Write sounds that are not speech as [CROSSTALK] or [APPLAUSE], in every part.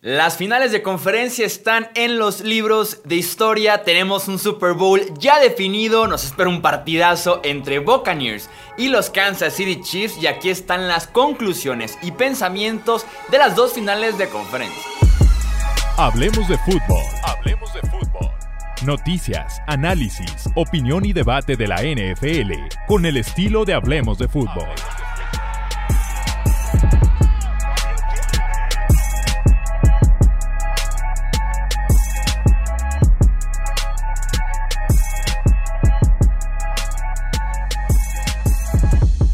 Las finales de conferencia están en los libros de historia, tenemos un Super Bowl ya definido, nos espera un partidazo entre Buccaneers y los Kansas City Chiefs y aquí están las conclusiones y pensamientos de las dos finales de conferencia. Hablemos de fútbol. Hablemos de fútbol. Noticias, análisis, opinión y debate de la NFL con el estilo de Hablemos de fútbol.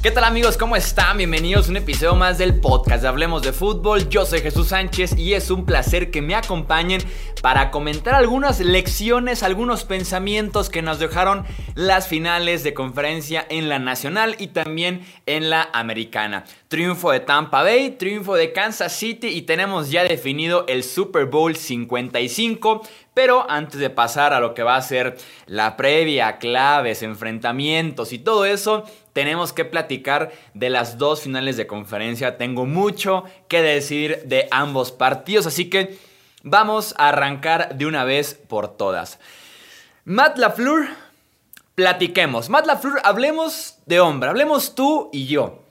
¿Qué tal amigos? ¿Cómo están? Bienvenidos a un episodio más del podcast de Hablemos de Fútbol. Yo soy Jesús Sánchez y es un placer que me acompañen para comentar algunas lecciones, algunos pensamientos que nos dejaron las finales de conferencia en la nacional y también en la americana. Triunfo de Tampa Bay, triunfo de Kansas City y tenemos ya definido el Super Bowl 55. Pero antes de pasar a lo que va a ser la previa, claves, enfrentamientos y todo eso, tenemos que platicar de las dos finales de conferencia. Tengo mucho que decir de ambos partidos, así que vamos a arrancar de una vez por todas. Matt LaFleur, platiquemos. Matt LaFleur, hablemos de hombre, hablemos tú y yo.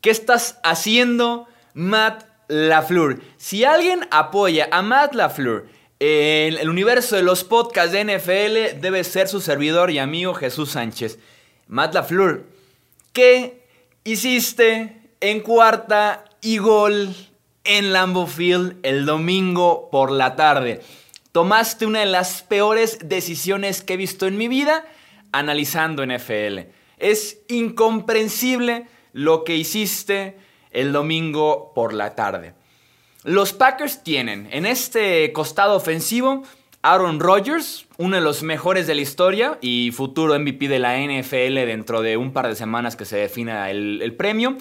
¿Qué estás haciendo, Matt LaFleur? Si alguien apoya a Matt LaFleur en el universo de los podcasts de NFL, debe ser su servidor y amigo Jesús Sánchez. Matt LaFleur, ¿Qué hiciste en cuarta y gol en Lambeau Field el domingo por la tarde? Tomaste una de las peores decisiones que he visto en mi vida analizando NFL. Es incomprensible lo que hiciste el domingo por la tarde. Los Packers tienen en este costado ofensivo Aaron Rodgers, uno de los mejores de la historia y futuro MVP de la NFL dentro de un par de semanas que se defina el, premio.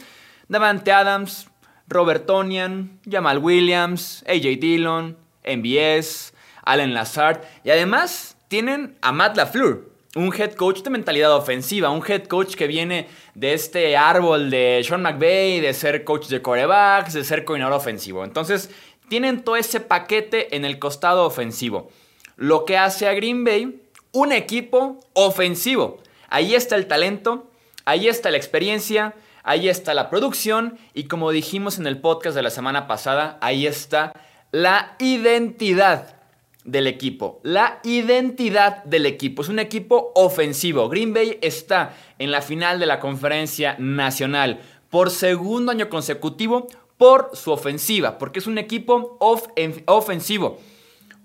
Davante Adams, Robert Tonian, Jamal Williams, AJ Dillon, MBS, Allen Lazard y además tienen a Matt LaFleur, un head coach de mentalidad ofensiva, un head coach que viene de este árbol de Sean McVay, de ser coach de corebacks, de ser coordinador ofensivo. Entonces, tienen todo ese paquete en el costado ofensivo lo que hace a Green Bay un equipo ofensivo. Ahí está el talento, ahí está la experiencia, ahí está la producción y como dijimos en el podcast de la semana pasada, ahí está la identidad del equipo. La identidad del equipo. Es un equipo ofensivo. Green Bay está en la final de la conferencia nacional por segundo año consecutivo por su ofensiva, porque es un equipo ofensivo.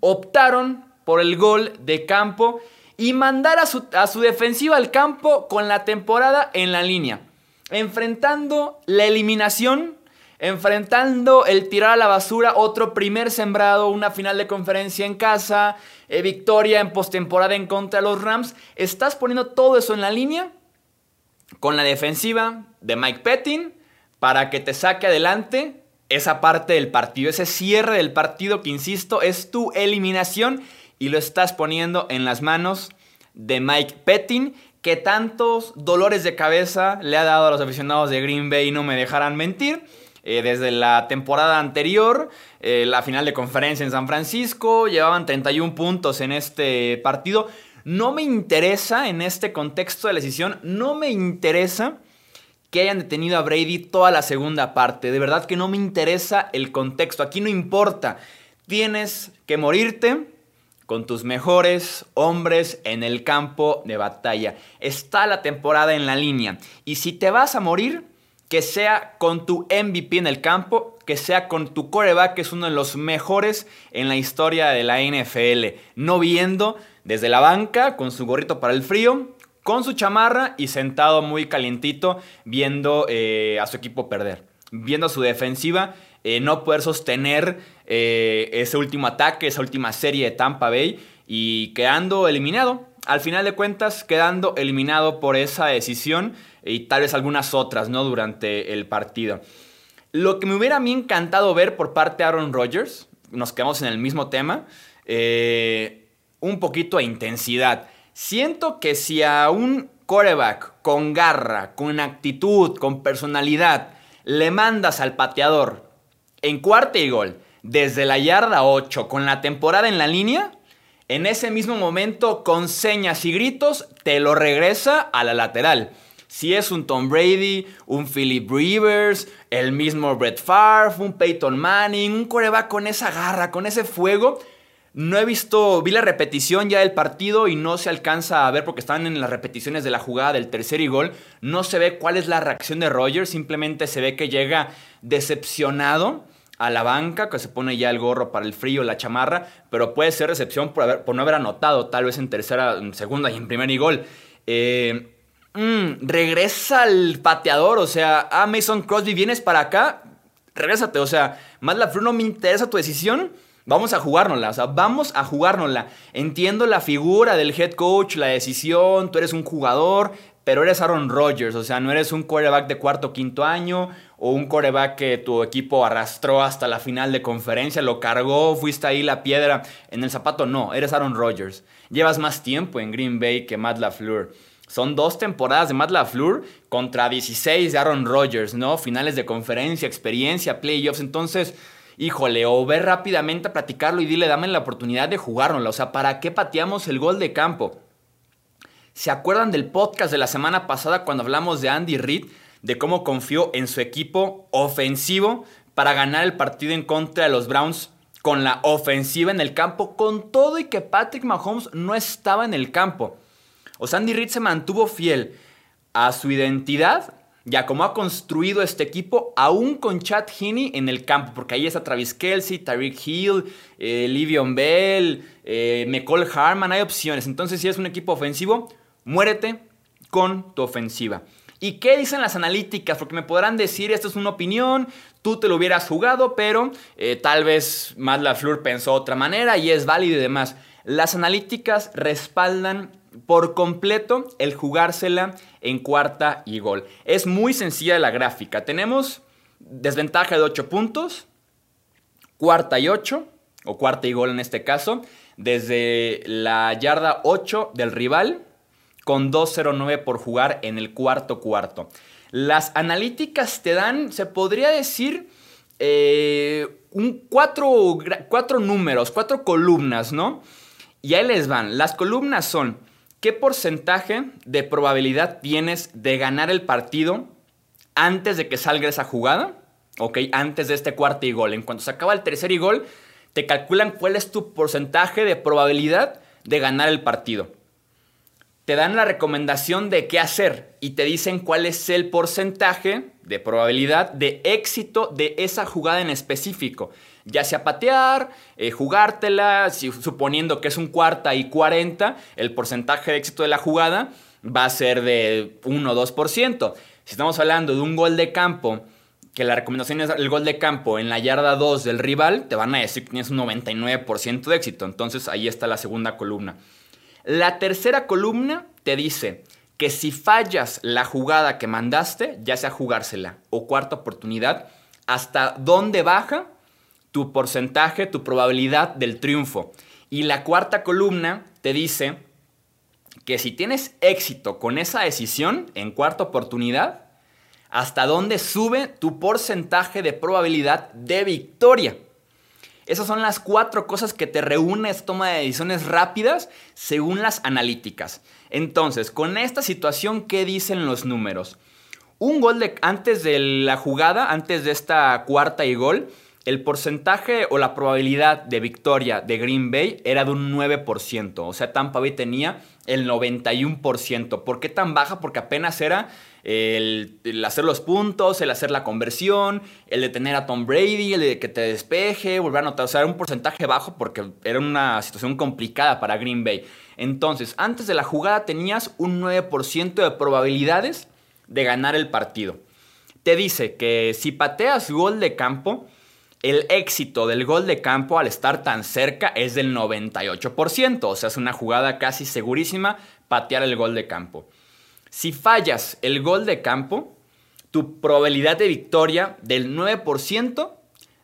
Optaron por el gol de campo y mandar a su, a su defensiva al campo con la temporada en la línea. Enfrentando la eliminación, enfrentando el tirar a la basura, otro primer sembrado, una final de conferencia en casa, eh, victoria en postemporada en contra de los Rams. Estás poniendo todo eso en la línea con la defensiva de Mike Pettin para que te saque adelante esa parte del partido, ese cierre del partido que, insisto, es tu eliminación y lo estás poniendo en las manos de Mike Pettin, que tantos dolores de cabeza le ha dado a los aficionados de Green Bay, no me dejarán mentir. Eh, desde la temporada anterior, eh, la final de conferencia en San Francisco, llevaban 31 puntos en este partido. No me interesa en este contexto de la decisión, no me interesa que hayan detenido a Brady toda la segunda parte. De verdad que no me interesa el contexto. Aquí no importa. Tienes que morirte con tus mejores hombres en el campo de batalla. Está la temporada en la línea. Y si te vas a morir, que sea con tu MVP en el campo, que sea con tu coreback, que es uno de los mejores en la historia de la NFL. No viendo desde la banca, con su gorrito para el frío, con su chamarra y sentado muy calientito, viendo eh, a su equipo perder. Viendo a su defensiva eh, no poder sostener eh, ese último ataque, esa última serie de Tampa Bay y quedando eliminado. Al final de cuentas, quedando eliminado por esa decisión y tal vez algunas otras, ¿no? Durante el partido. Lo que me hubiera a mí encantado ver por parte de Aaron Rodgers, nos quedamos en el mismo tema, eh, un poquito de intensidad. Siento que si a un coreback con garra, con actitud, con personalidad, le mandas al pateador en cuarta y gol, desde la yarda 8 con la temporada en la línea, en ese mismo momento con señas y gritos te lo regresa a la lateral. Si es un Tom Brady, un Philip Rivers, el mismo Brett Favre, un Peyton Manning, un coreback con esa garra, con ese fuego, no he visto, vi la repetición ya del partido y no se alcanza a ver porque están en las repeticiones de la jugada del tercer y gol. No se ve cuál es la reacción de Rogers, simplemente se ve que llega decepcionado a la banca, que se pone ya el gorro para el frío, la chamarra, pero puede ser recepción por, por no haber anotado, tal vez en tercera, en segunda y en primer y gol. Eh, mm, regresa el pateador, o sea, ah, Mason Crosby, vienes para acá, regrésate, o sea, más la no me interesa tu decisión Vamos a jugárnosla, o sea, vamos a jugárnosla. Entiendo la figura del head coach, la decisión, tú eres un jugador, pero eres Aaron Rodgers, o sea, no eres un quarterback de cuarto o quinto año o un quarterback que tu equipo arrastró hasta la final de conferencia, lo cargó, fuiste ahí la piedra en el zapato, no, eres Aaron Rodgers. Llevas más tiempo en Green Bay que Matt LaFleur. Son dos temporadas de Matt LaFleur contra 16 de Aaron Rodgers, ¿no? Finales de conferencia, experiencia, playoffs, entonces híjole, o ver rápidamente a platicarlo y dile, dame la oportunidad de jugárnosla. O sea, ¿para qué pateamos el gol de campo? ¿Se acuerdan del podcast de la semana pasada cuando hablamos de Andy Reid? De cómo confió en su equipo ofensivo para ganar el partido en contra de los Browns con la ofensiva en el campo, con todo y que Patrick Mahomes no estaba en el campo. O sea, Andy Reid se mantuvo fiel a su identidad ya como ha construido este equipo, aún con Chad Heaney en el campo, porque ahí está Travis Kelsey, Tyreek Hill, eh, Livion Bell, eh, McCall Harman, hay opciones. Entonces, si es un equipo ofensivo, muérete con tu ofensiva. ¿Y qué dicen las analíticas? Porque me podrán decir, esto es una opinión, tú te lo hubieras jugado, pero eh, tal vez Matt LaFleur pensó otra manera y es válido y demás. Las analíticas respaldan por completo el jugársela en cuarta y gol. Es muy sencilla la gráfica. Tenemos desventaja de 8 puntos, cuarta y 8, o cuarta y gol en este caso, desde la yarda 8 del rival, con 2.09 por jugar en el cuarto cuarto. Las analíticas te dan, se podría decir, eh, un cuatro, cuatro números, cuatro columnas, ¿no? Y ahí les van. Las columnas son ¿Qué porcentaje de probabilidad tienes de ganar el partido antes de que salga esa jugada? Ok, antes de este cuarto y gol. En cuanto se acaba el tercer gol, te calculan cuál es tu porcentaje de probabilidad de ganar el partido. Te dan la recomendación de qué hacer y te dicen cuál es el porcentaje de probabilidad de éxito de esa jugada en específico ya sea patear, eh, jugártela, suponiendo que es un cuarta y 40, el porcentaje de éxito de la jugada va a ser de 1 o 2%. Si estamos hablando de un gol de campo, que la recomendación es el gol de campo en la yarda 2 del rival, te van a decir que tienes un 99% de éxito. Entonces ahí está la segunda columna. La tercera columna te dice que si fallas la jugada que mandaste, ya sea jugársela o cuarta oportunidad, hasta dónde baja tu porcentaje, tu probabilidad del triunfo. Y la cuarta columna te dice que si tienes éxito con esa decisión en cuarta oportunidad, hasta dónde sube tu porcentaje de probabilidad de victoria. Esas son las cuatro cosas que te reúne esta toma de decisiones rápidas según las analíticas. Entonces, con esta situación, ¿qué dicen los números? Un gol de, antes de la jugada, antes de esta cuarta y gol, el porcentaje o la probabilidad de victoria de Green Bay era de un 9%. O sea, Tampa Bay tenía el 91%. ¿Por qué tan baja? Porque apenas era el, hacer los puntos, el hacer la conversión, el de tener a Tom Brady, el de que te despeje, volver a anotar. O sea, era un porcentaje bajo porque era una situación complicada para Green Bay. Entonces, antes de la jugada tenías un 9% de probabilidades de ganar el partido. Te dice que si pateas gol de campo, el éxito del gol de campo al estar tan cerca es del 98%, o sea, es una jugada casi segurísima patear el gol de campo. Si fallas el gol de campo, tu probabilidad de victoria del 9%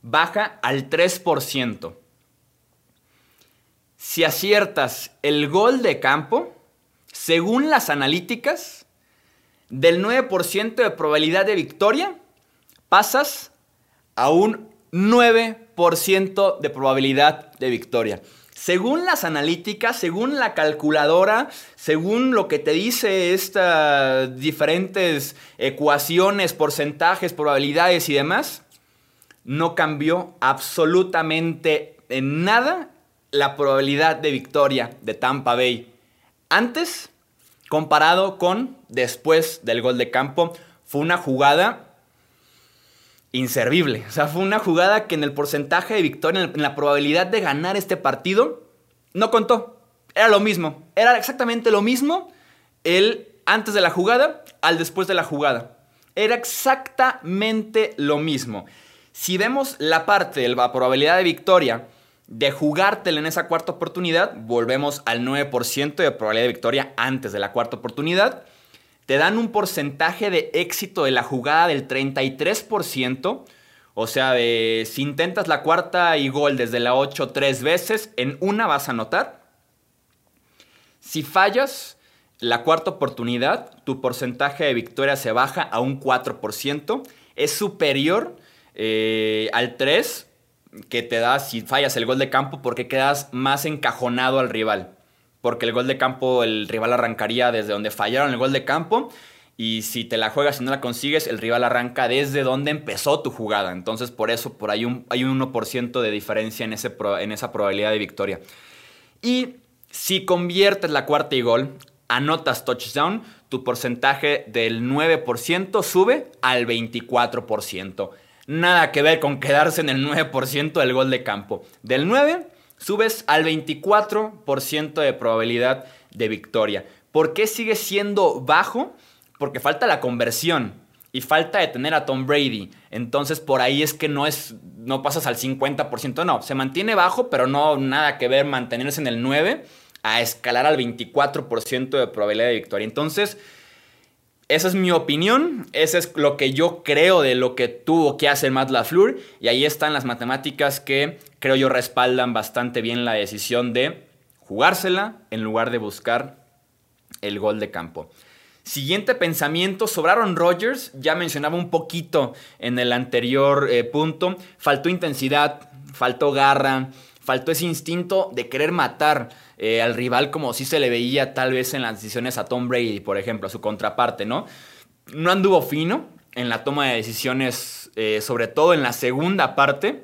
baja al 3%. Si aciertas el gol de campo, según las analíticas, del 9% de probabilidad de victoria, pasas a un 9% de probabilidad de victoria. Según las analíticas, según la calculadora, según lo que te dice estas diferentes ecuaciones, porcentajes, probabilidades y demás, no cambió absolutamente en nada la probabilidad de victoria de Tampa Bay. Antes, comparado con después del gol de campo, fue una jugada inservible. O sea, fue una jugada que en el porcentaje de victoria, en la probabilidad de ganar este partido, no contó. Era lo mismo. Era exactamente lo mismo el antes de la jugada al después de la jugada. Era exactamente lo mismo. Si vemos la parte de la probabilidad de victoria de jugártela en esa cuarta oportunidad, volvemos al 9% de probabilidad de victoria antes de la cuarta oportunidad te dan un porcentaje de éxito de la jugada del 33%. O sea, de, si intentas la cuarta y gol desde la 8 tres veces, en una vas a anotar. Si fallas la cuarta oportunidad, tu porcentaje de victoria se baja a un 4%. Es superior eh, al 3 que te da si fallas el gol de campo porque quedas más encajonado al rival porque el gol de campo el rival arrancaría desde donde fallaron el gol de campo. Y si te la juegas y no la consigues, el rival arranca desde donde empezó tu jugada. Entonces, por eso, por ahí hay un 1% de diferencia en, ese, en esa probabilidad de victoria. Y si conviertes la cuarta y gol, anotas touchdown, tu porcentaje del 9% sube al 24%. Nada que ver con quedarse en el 9% del gol de campo. Del 9 subes al 24% de probabilidad de victoria. ¿Por qué sigue siendo bajo? Porque falta la conversión y falta de tener a Tom Brady. Entonces por ahí es que no es no pasas al 50%, no, se mantiene bajo, pero no nada que ver mantenerse en el 9 a escalar al 24% de probabilidad de victoria. Entonces, esa es mi opinión, eso es lo que yo creo de lo que tuvo que hacer Matt LaFleur y ahí están las matemáticas que creo yo respaldan bastante bien la decisión de jugársela en lugar de buscar el gol de campo. Siguiente pensamiento sobre Aaron Rodgers, ya mencionaba un poquito en el anterior eh, punto, faltó intensidad, faltó garra, faltó ese instinto de querer matar. Eh, al rival como si se le veía tal vez en las decisiones a Tom Brady, por ejemplo, a su contraparte, ¿no? No anduvo fino en la toma de decisiones, eh, sobre todo en la segunda parte.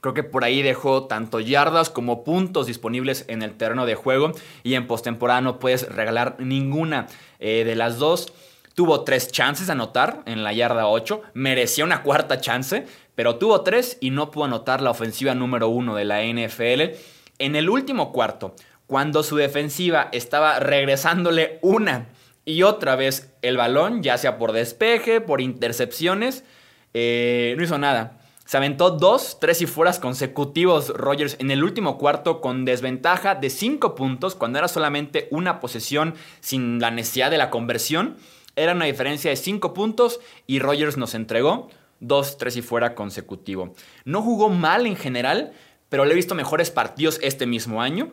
Creo que por ahí dejó tanto yardas como puntos disponibles en el terreno de juego y en postemporada no puedes regalar ninguna eh, de las dos. Tuvo tres chances de anotar en la yarda 8, merecía una cuarta chance, pero tuvo tres y no pudo anotar la ofensiva número uno de la NFL. En el último cuarto, cuando su defensiva estaba regresándole una y otra vez el balón, ya sea por despeje, por intercepciones, eh, no hizo nada. Se aventó dos, tres y fueras consecutivos Rogers en el último cuarto con desventaja de cinco puntos cuando era solamente una posesión sin la necesidad de la conversión. Era una diferencia de cinco puntos y Rogers nos entregó dos, tres y fuera consecutivo. No jugó mal en general, pero le he visto mejores partidos este mismo año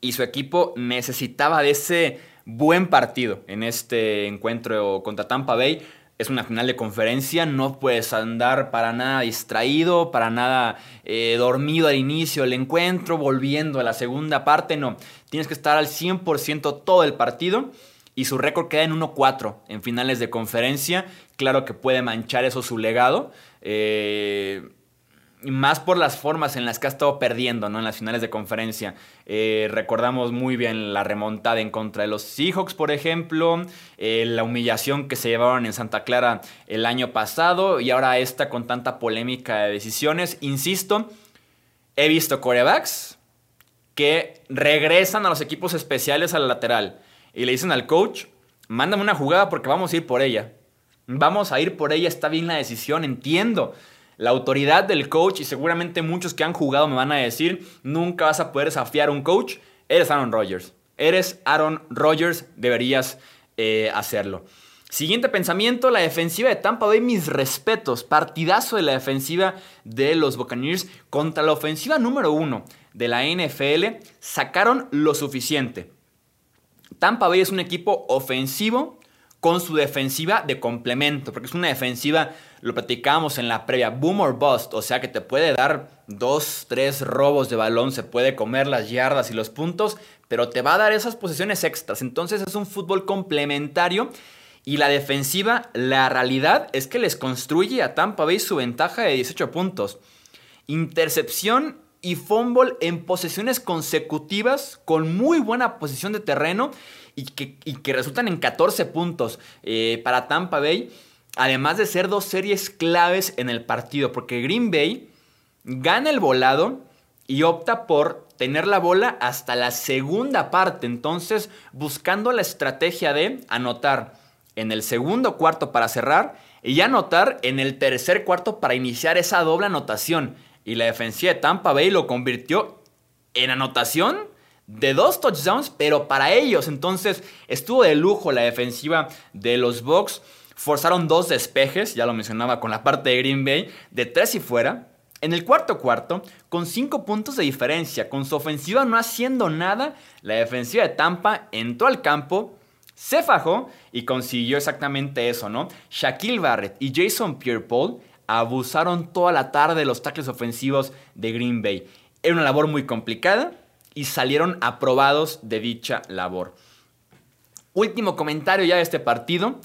y su equipo necesitaba de ese buen partido en este encuentro contra Tampa Bay. Es una final de conferencia, no puedes andar para nada distraído, para nada eh, dormido al inicio del encuentro, volviendo a la segunda parte, no. Tienes que estar al 100% todo el partido y su récord queda en 1-4 en finales de conferencia. Claro que puede manchar eso su legado. Eh, más por las formas en las que ha estado perdiendo ¿no? en las finales de conferencia. Eh, recordamos muy bien la remontada en contra de los Seahawks, por ejemplo, eh, la humillación que se llevaron en Santa Clara el año pasado y ahora esta con tanta polémica de decisiones. Insisto, he visto corebacks que regresan a los equipos especiales a la lateral y le dicen al coach, mándame una jugada porque vamos a ir por ella. Vamos a ir por ella, está bien la decisión, entiendo la autoridad del coach, y seguramente muchos que han jugado me van a decir, nunca vas a poder desafiar a un coach, eres Aaron Rodgers. Eres Aaron Rodgers, deberías eh, hacerlo. Siguiente pensamiento, la defensiva de Tampa Bay, mis respetos. Partidazo de la defensiva de los Buccaneers contra la ofensiva número uno de la NFL. Sacaron lo suficiente. Tampa Bay es un equipo ofensivo con su defensiva de complemento, porque es una defensiva, lo platicábamos en la previa, boom or bust, o sea que te puede dar dos, tres robos de balón, se puede comer las yardas y los puntos, pero te va a dar esas posiciones extras. Entonces es un fútbol complementario y la defensiva, la realidad es que les construye a Tampa Bay su ventaja de 18 puntos. Intercepción y fumble en posesiones consecutivas con muy buena posición de terreno y que, resultan en 14 puntos eh, para Tampa Bay. Además de ser dos series claves en el partido, porque Green Bay gana el volado y opta por tener la bola hasta la segunda parte. Entonces, buscando la estrategia de anotar en el segundo cuarto para cerrar y anotar en el tercer cuarto para iniciar esa doble anotación. Y la defensiva de Tampa Bay lo convirtió en anotación de dos touchdowns, pero para ellos. Entonces estuvo de lujo la defensiva de los Bucks. Forzaron dos despejes, ya lo mencionaba con la parte de Green Bay, de tres y fuera. En el cuarto cuarto, con cinco puntos de diferencia, con su ofensiva no haciendo nada, la defensiva de Tampa entró al campo, se fajó y consiguió exactamente eso, ¿no? Shaquille Barrett y Jason Pierre-Paul abusaron toda la tarde de los tackles ofensivos de Green Bay. Era una labor muy complicada y salieron aprobados de dicha labor. Último comentario ya de este partido.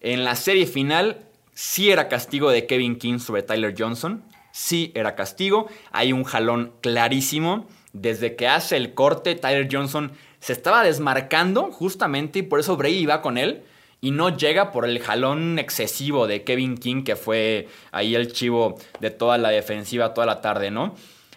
En la serie final sí era castigo de Kevin King sobre Tyler Johnson. Sí era castigo. Hay un jalón clarísimo. Desde que hace el corte, Tyler Johnson se estaba desmarcando justamente y por eso Brady iba con él y no llega por el jalón excesivo de Kevin King, que fue ahí el chivo de toda la defensiva toda la tarde, ¿no?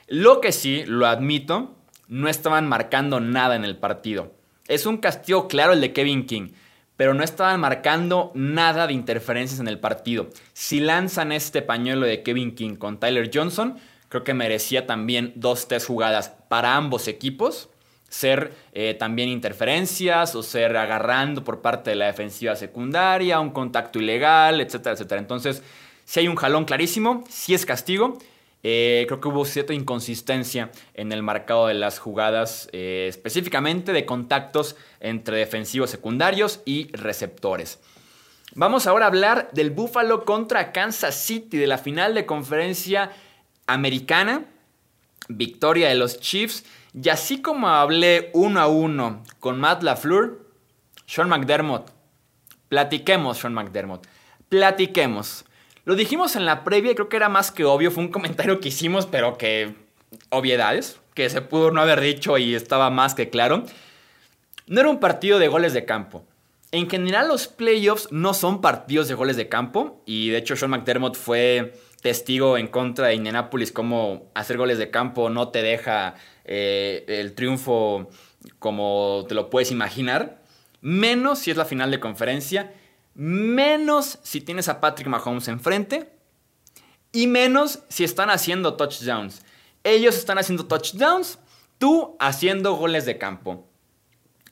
Lo que sí, lo admito, no estaban marcando nada en el partido. Es un castigo claro el de Kevin King, pero no estaban marcando nada de interferencias en el partido. Si lanzan este pañuelo de Kevin King con Tyler Johnson, creo que merecía también dos, tres jugadas para ambos equipos ser eh, también interferencias o ser agarrando por parte de la defensiva secundaria, un contacto ilegal, etcétera, etcétera. Entonces, si hay un jalón clarísimo, si es castigo. Eh, creo que hubo cierta inconsistencia en el marcado de las jugadas, eh, específicamente de contactos entre defensivos secundarios y receptores. Vamos ahora a hablar del Buffalo contra Kansas City, de la final de conferencia americana. Victoria de los Chiefs. Y así como hablé uno a uno con Matt LaFleur, Sean McDermott, platiquemos, Sean McDermott, platiquemos. Lo dijimos en la previa y creo que era más que obvio, fue un comentario que hicimos, pero que obviedades, que se pudo no haber dicho y estaba más que claro. No era un partido de goles de campo. En general los playoffs no son partidos de goles de campo y de hecho Sean McDermott fue testigo en contra de Indianapolis cómo hacer goles de campo no te deja eh, el triunfo como te lo puedes imaginar, menos si es la final de conferencia, menos si tienes a Patrick Mahomes enfrente y menos si están haciendo touchdowns. Ellos están haciendo touchdowns, tú haciendo goles de campo.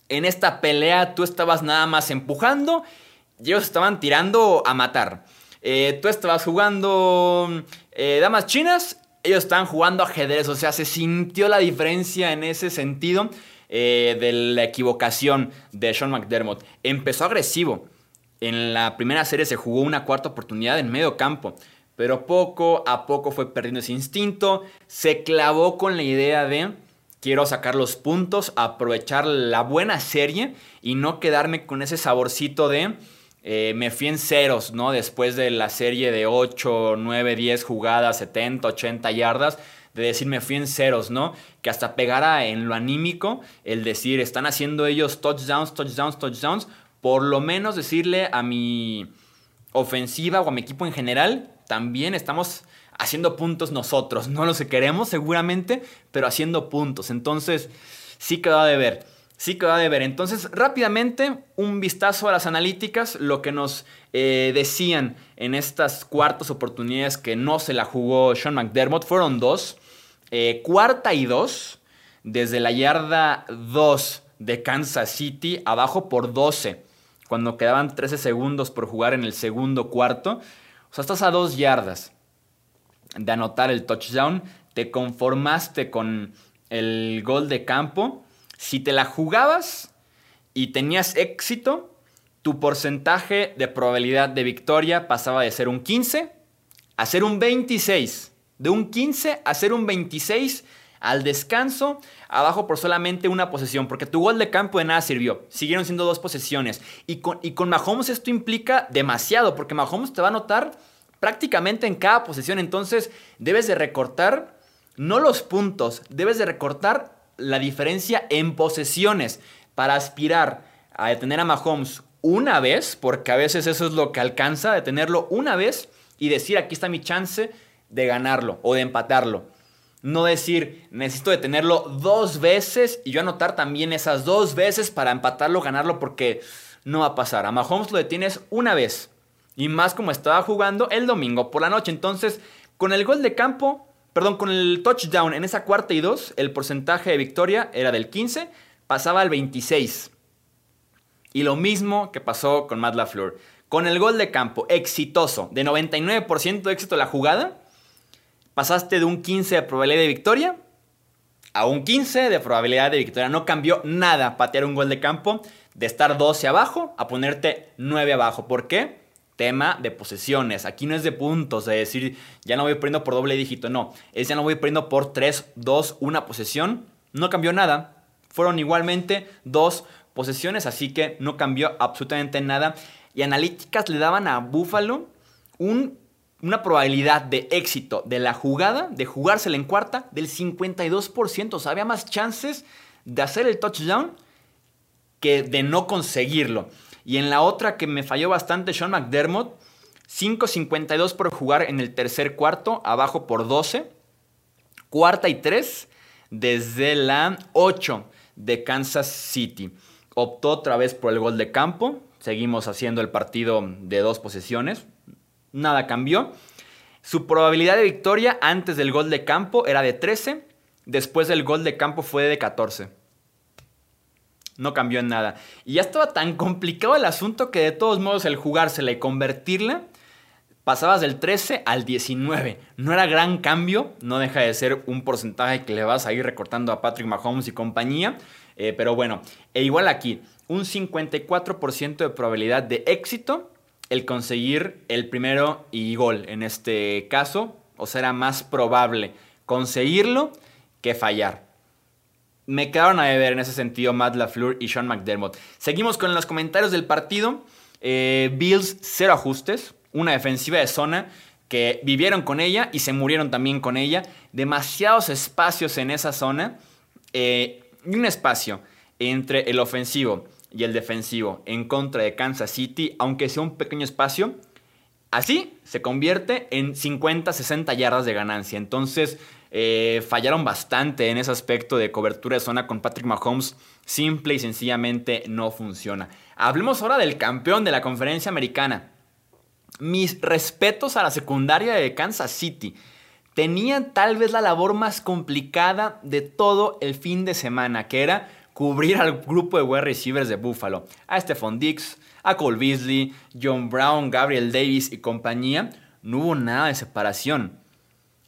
En esta pelea tú estabas nada más empujando y ellos estaban tirando a matar. Eh, tú estabas jugando eh, damas chinas ellos estaban jugando ajedrez, o sea, se sintió la diferencia en ese sentido eh, de la equivocación de Sean McDermott. Empezó agresivo. En la primera serie se jugó una cuarta oportunidad en medio campo, pero poco a poco fue perdiendo ese instinto. Se clavó con la idea de quiero sacar los puntos, aprovechar la buena serie y no quedarme con ese saborcito de eh, me fui en ceros, ¿no? Después de la serie de 8, 9, 10 jugadas, 70, 80 yardas, de decir me fui en ceros, ¿no? Que hasta pegara en lo anímico el decir, están haciendo ellos touchdowns, touchdowns, touchdowns, por lo menos decirle a mi ofensiva o a mi equipo en general, también estamos haciendo puntos nosotros, no los que queremos seguramente, pero haciendo puntos. Entonces, sí quedó de ver. Sí que va a ver. Entonces, rápidamente, un vistazo a las analíticas, lo que nos eh, decían en estas cuartas oportunidades que no se la jugó Sean McDermott, fueron dos. Eh, cuarta y dos, desde la yarda 2 de Kansas City, abajo por 12, cuando quedaban 13 segundos por jugar en el segundo cuarto. O sea, estás a dos yardas de anotar el touchdown, te conformaste con el gol de campo si te la jugabas y tenías éxito, tu porcentaje de probabilidad de victoria pasaba de ser un 15 a ser un 26. De un 15 a ser un 26 al descanso, abajo por solamente una posesión, porque tu gol de campo de nada sirvió. Siguieron siendo dos posesiones. Y con, y con Mahomes esto implica demasiado, porque Mahomes te va a notar prácticamente en cada posesión. Entonces debes de recortar, no los puntos, debes de recortar la diferencia en posesiones para aspirar a detener a Mahomes una vez, porque a veces eso es lo que alcanza, detenerlo una vez y decir aquí está mi chance de ganarlo o de empatarlo. No decir, necesito detenerlo dos veces y yo anotar también esas dos veces para empatarlo, ganarlo, porque no va a pasar. A Mahomes lo detienes una vez. Y más como estaba jugando el domingo por la noche. Entonces, con el gol de campo, perdón, con el touchdown en esa cuarta y dos, el porcentaje de victoria era del 15, pasaba al 26. Y lo mismo que pasó con Matt LaFleur. Con el gol de campo exitoso, de 99% de éxito la jugada, pasaste de un 15 de probabilidad de victoria a un 15 de probabilidad de victoria. No cambió nada patear un gol de campo de estar 12 abajo a ponerte 9 abajo. ¿Por qué? Tema de posesiones. Aquí no es de puntos, de decir ya no voy perdiendo por doble dígito. No, es ya no voy perdiendo por 3, 2, una posesión. No cambió nada. Fueron igualmente dos posesiones, así que no cambió absolutamente nada. Y analíticas le daban a Buffalo un una probabilidad de éxito de la jugada, de jugársela en cuarta, del 52%. O sea, había más chances de hacer el touchdown que de no conseguirlo. Y en la otra que me falló bastante, Sean McDermott, 5.52 por jugar en el tercer cuarto, abajo por 12. Cuarta y 3 desde la 8 de Kansas City. Optó otra vez por el gol de campo. Seguimos haciendo el partido de dos posesiones nada cambió. Su probabilidad de victoria antes del gol de campo era de 13, después del gol de campo fue de 14. No cambió en nada. Y ya estaba tan [LAUGHS] complicado el asunto que de todos modos el jugársela y convertirla, pasabas del 13 al 19. No era gran cambio, no deja de ser un porcentaje que le vas a ir recortando a Patrick Mahomes y compañía. Eh, pero bueno, e igual aquí, un 54% de probabilidad de éxito el conseguir el primero y gol en este caso, o será más probable conseguirlo que fallar. Me quedaron a ver en ese sentido Matt LaFleur y Sean McDermott. Seguimos con los comentarios del partido. Eh, Bills, cero ajustes. Una defensiva de zona que vivieron con ella y se murieron también con ella. Demasiados espacios en esa zona. Eh, y un espacio entre el ofensivo y el defensivo en contra de Kansas City, aunque sea un pequeño espacio, así se convierte en 50-60 yardas de ganancia. Entonces eh, fallaron bastante en ese aspecto de cobertura de zona con Patrick Mahomes. Simple y sencillamente no funciona. Hablemos ahora del campeón de la conferencia americana. Mis respetos a la secundaria de Kansas City. Tenían tal vez la labor más complicada de todo el fin de semana, que era cubrir al grupo de wide receivers de Buffalo, a Stephon Dix, a Cole Beasley, John Brown, Gabriel Davis y compañía, no hubo nada de separación.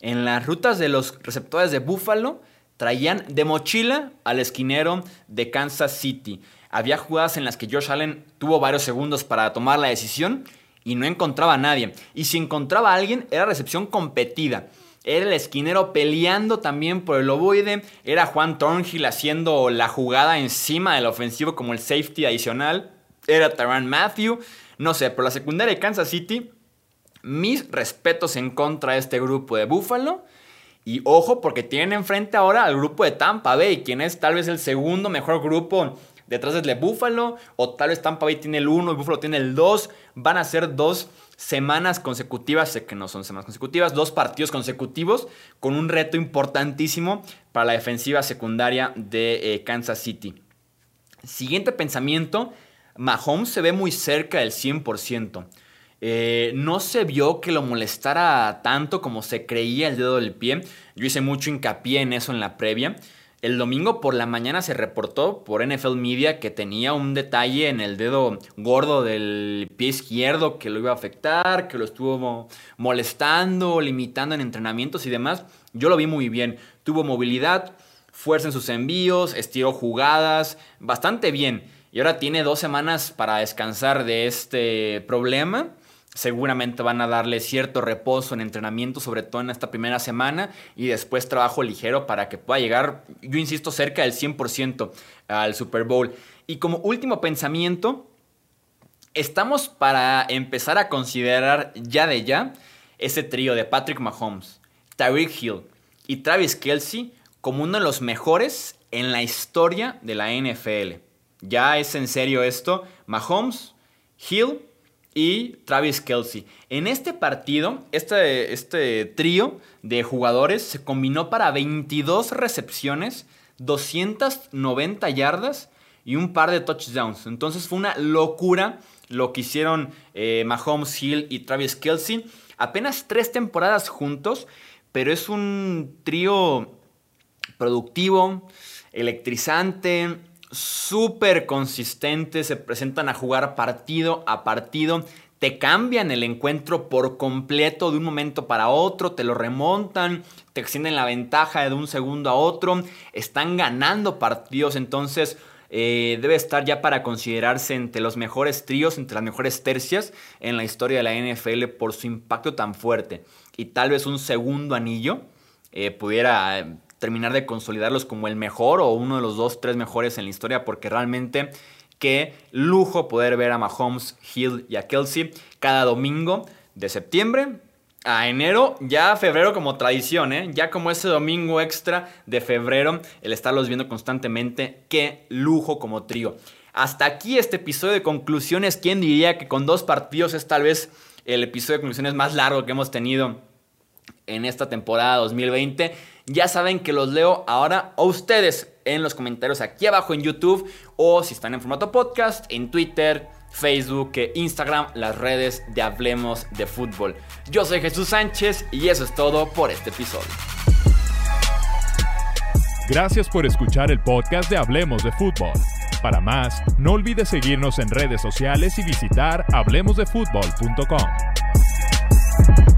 En las rutas de los receptores de Buffalo traían de mochila al esquinero de Kansas City. Había jugadas en las que Josh Allen tuvo varios segundos para tomar la decisión y no encontraba a nadie. Y si encontraba a alguien, era recepción competida. Era el esquinero peleando también por el ovoide. Era Juan Thornhill haciendo la jugada encima del ofensivo como el safety adicional. Era Taran Matthew. No sé, por la secundaria de Kansas City, mis respetos en contra de este grupo de Buffalo. Y ojo, porque tienen enfrente ahora al grupo de Tampa Bay, quien es tal vez el segundo mejor grupo detrás del de Buffalo. O tal vez Tampa Bay tiene el 1 y Buffalo tiene el 2. Van a ser dos semanas consecutivas, sé que no son semanas consecutivas, dos partidos consecutivos con un reto importantísimo para la defensiva secundaria de eh, Kansas City. Siguiente pensamiento, Mahomes se ve muy cerca del 100%. Eh, no se vio que lo molestara tanto como se creía el dedo del pie. Yo hice mucho hincapié en eso en la previa. El domingo por la mañana se reportó por NFL Media que tenía un detalle en el dedo gordo del pie izquierdo que lo iba a afectar, que lo estuvo molestando, limitando en entrenamientos y demás. Yo lo vi muy bien. Tuvo movilidad, fuerza en sus envíos, estiró jugadas, bastante bien. y ahora tiene dos semanas para descansar de este problema. Seguramente van a darle cierto reposo en entrenamiento, sobre todo en esta primera semana, y después trabajo ligero para que pueda llegar, yo insisto, cerca del 100% al Super Bowl. Y como último pensamiento, estamos para empezar a considerar ya de ya ese trío de Patrick Mahomes, Tyreek Hill y Travis Kelsey como uno de los mejores en la historia de la NFL. Ya es en serio esto. Mahomes, Hill y Travis Kelsey. En este partido, este, este trío de jugadores se combinó para 22 recepciones, 290 yardas y un par de touchdowns. Entonces fue una locura lo que hicieron eh, Mahomes, Hill y Travis Kelsey. Apenas tres temporadas juntos, pero es un trío productivo, electrizante, súper consistente, se presentan a jugar partido a partido, te cambian el encuentro por completo de un momento para otro, te lo remontan, te extienden la ventaja de un segundo a otro, están ganando partidos, entonces eh, debe estar ya para considerarse entre los mejores tríos, entre las mejores tercias en la historia de la NFL por su impacto tan fuerte. Y tal vez un segundo anillo eh, pudiera terminar de consolidarlos como el mejor o uno de los dos, tres mejores en la historia, porque realmente qué lujo poder ver a Mahomes, Hill y a Kelsey cada domingo de septiembre a enero, ya febrero como tradición, ¿eh? ya como ese domingo extra de febrero, el estarlos viendo constantemente, qué lujo como trío. Hasta aquí este episodio de conclusiones, ¿quién diría que con dos partidos es tal vez el episodio de conclusiones más largo que hemos tenido en esta temporada 2020? Ya saben que los leo ahora a ustedes en los comentarios aquí abajo en YouTube o si están en formato podcast en Twitter, Facebook e Instagram, las redes de Hablemos de Fútbol. Yo soy Jesús Sánchez y eso es todo por este episodio. Gracias por escuchar el podcast de Hablemos de Fútbol. Para más, no olvides seguirnos en redes sociales y visitar hablemosdefutbol.com.